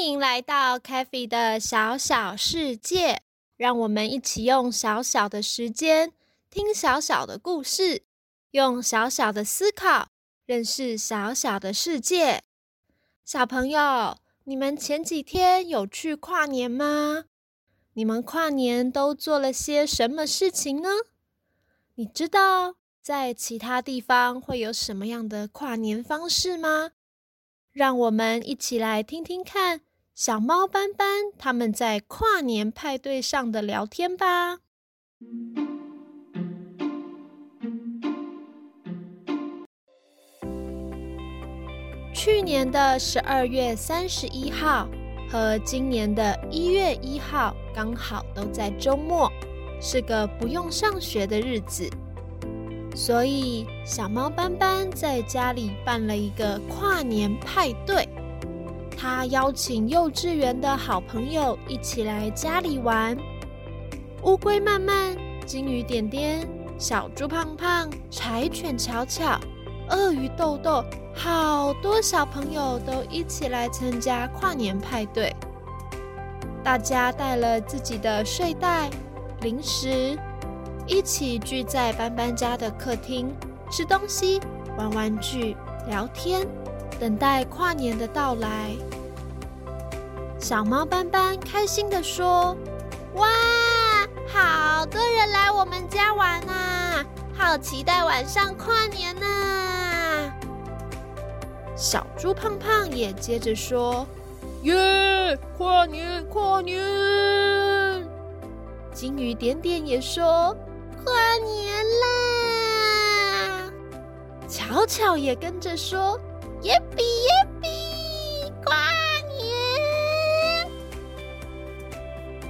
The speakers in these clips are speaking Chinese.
欢迎来到 c a f e 的小小世界，让我们一起用小小的时间听小小的故事，用小小的思考认识小小的世界。小朋友，你们前几天有去跨年吗？你们跨年都做了些什么事情呢？你知道在其他地方会有什么样的跨年方式吗？让我们一起来听听看小猫斑斑他们在跨年派对上的聊天吧。去年的十二月三十一号和今年的一月一号刚好都在周末，是个不用上学的日子。所以，小猫斑斑在家里办了一个跨年派对。他邀请幼稚园的好朋友一起来家里玩。乌龟慢慢、金鱼点点、小猪胖胖、柴犬巧巧、鳄鱼豆豆，好多小朋友都一起来参加跨年派对。大家带了自己的睡袋、零食。一起聚在斑斑家的客厅，吃东西、玩玩具、聊天，等待跨年的到来。小猫斑斑开心地说：“哇，好多人来我们家玩啊！好期待晚上跨年呢！”小猪胖胖也接着说：“耶，跨年，跨年！”金鱼点点也说。跨年啦！巧巧也跟着说：“耶比耶比，跨年！”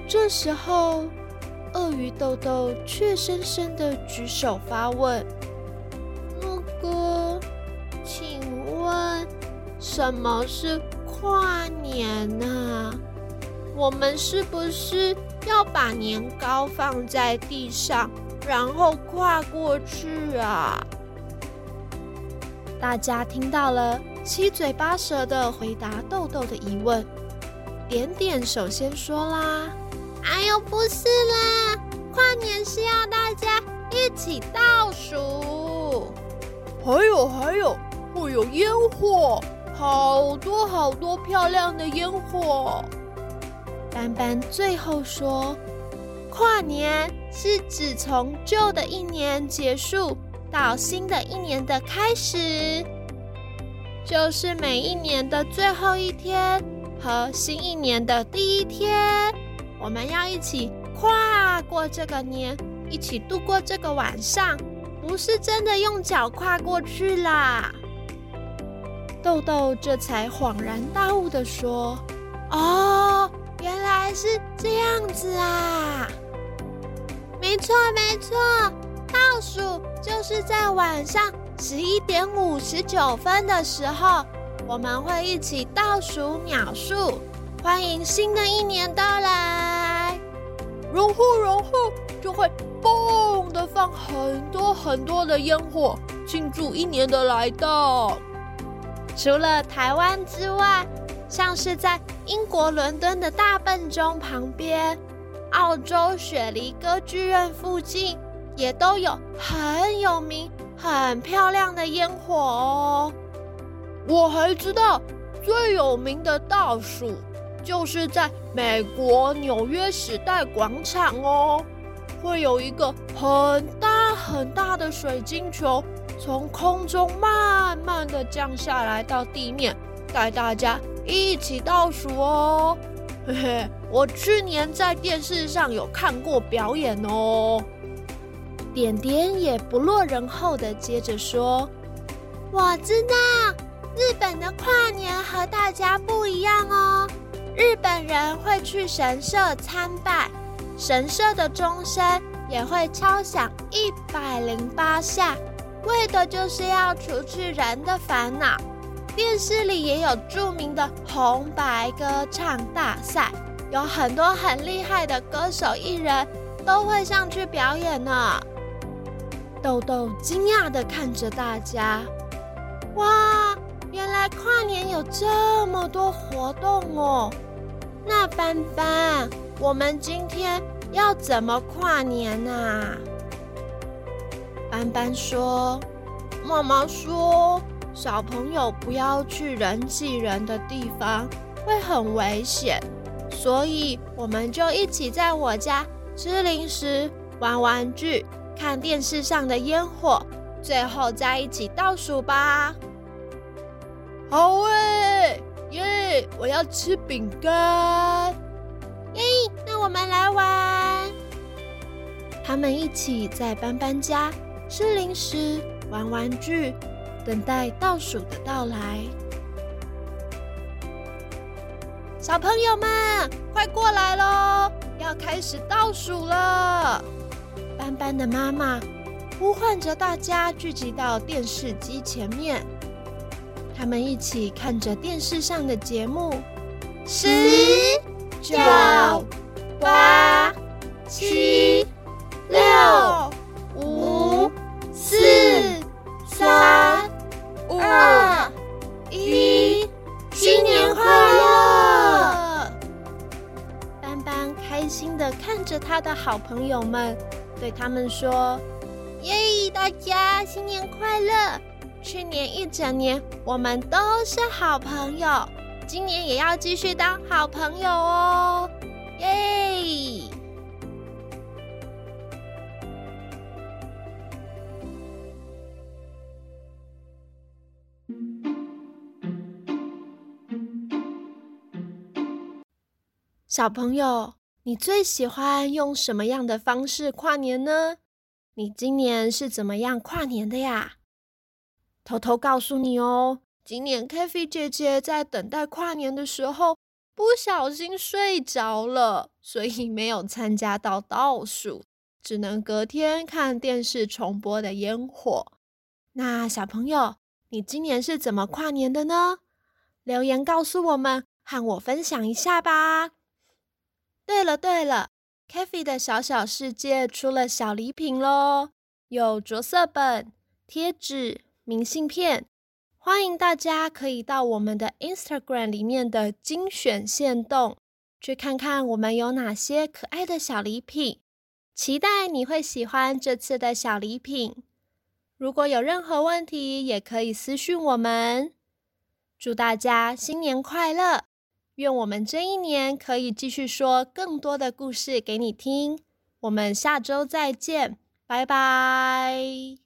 这时候，鳄鱼豆豆却深深的举手发问：“那个，请问什么是跨年呢？我们是不是要把年糕放在地上？”然后跨过去啊！大家听到了，七嘴八舌的回答豆豆的疑问。点点首先说啦：“哎呦，不是啦，跨年是要大家一起倒数，还有还有，会有烟火，好多好多漂亮的烟火。”斑斑最后说：“跨年。”是指从旧的一年结束到新的一年的开始，就是每一年的最后一天和新一年的第一天，我们要一起跨过这个年，一起度过这个晚上，不是真的用脚跨过去啦。豆豆这才恍然大悟的说：“哦，原来是这样子啊！”没错，没错，倒数就是在晚上十一点五十九分的时候，我们会一起倒数秒数，欢迎新的一年到来。然后，然后就会嘣的放很多很多的烟火，庆祝一年的来到。除了台湾之外，像是在英国伦敦的大笨钟旁边。澳洲雪梨歌剧院附近也都有很有名、很漂亮的烟火哦。我还知道最有名的倒数就是在美国纽约时代广场哦。会有一个很大很大的水晶球从空中慢慢的降下来到地面，带大家一起倒数哦。嘿嘿，我去年在电视上有看过表演哦。点点也不落人后的接着说：“我知道，日本的跨年和大家不一样哦。日本人会去神社参拜，神社的钟声也会敲响一百零八下，为的就是要除去人的烦恼。电视里也有著名的红白歌唱大赛，有很多很厉害的歌手艺人都会上去表演呢。”豆豆惊讶的看着大家，哇，原来跨年有这么多活动哦！那班班，我们今天要怎么跨年啊？班班说：“妈妈说，小朋友不要去人挤人的地方，会很危险，所以我们就一起在我家吃零食、玩玩具。”看电视上的烟火，最后再一起倒数吧。好诶，耶！我要吃饼干。耶！那我们来玩。他们一起在班班家吃零食、玩玩具，等待倒数的到来。小朋友们，快过来喽！要开始倒数了。斑斑的妈妈呼唤着大家聚集到电视机前面，他们一起看着电视上的节目。十、九、八、七、六、五、四、三、二、一，新年快乐！斑斑开心的看着他的好朋友们。对他们说：“耶，大家新年快乐！去年一整年我们都是好朋友，今年也要继续当好朋友哦！耶！”小朋友。你最喜欢用什么样的方式跨年呢？你今年是怎么样跨年的呀？偷偷告诉你哦，今年 k a f e 姐姐在等待跨年的时候不小心睡着了，所以没有参加到倒数，只能隔天看电视重播的烟火。那小朋友，你今年是怎么跨年的呢？留言告诉我们，和我分享一下吧。对了对了 k a f e 的小小世界出了小礼品喽，有着色本、贴纸、明信片，欢迎大家可以到我们的 Instagram 里面的精选线动，去看看我们有哪些可爱的小礼品，期待你会喜欢这次的小礼品。如果有任何问题，也可以私讯我们。祝大家新年快乐！愿我们这一年可以继续说更多的故事给你听。我们下周再见，拜拜。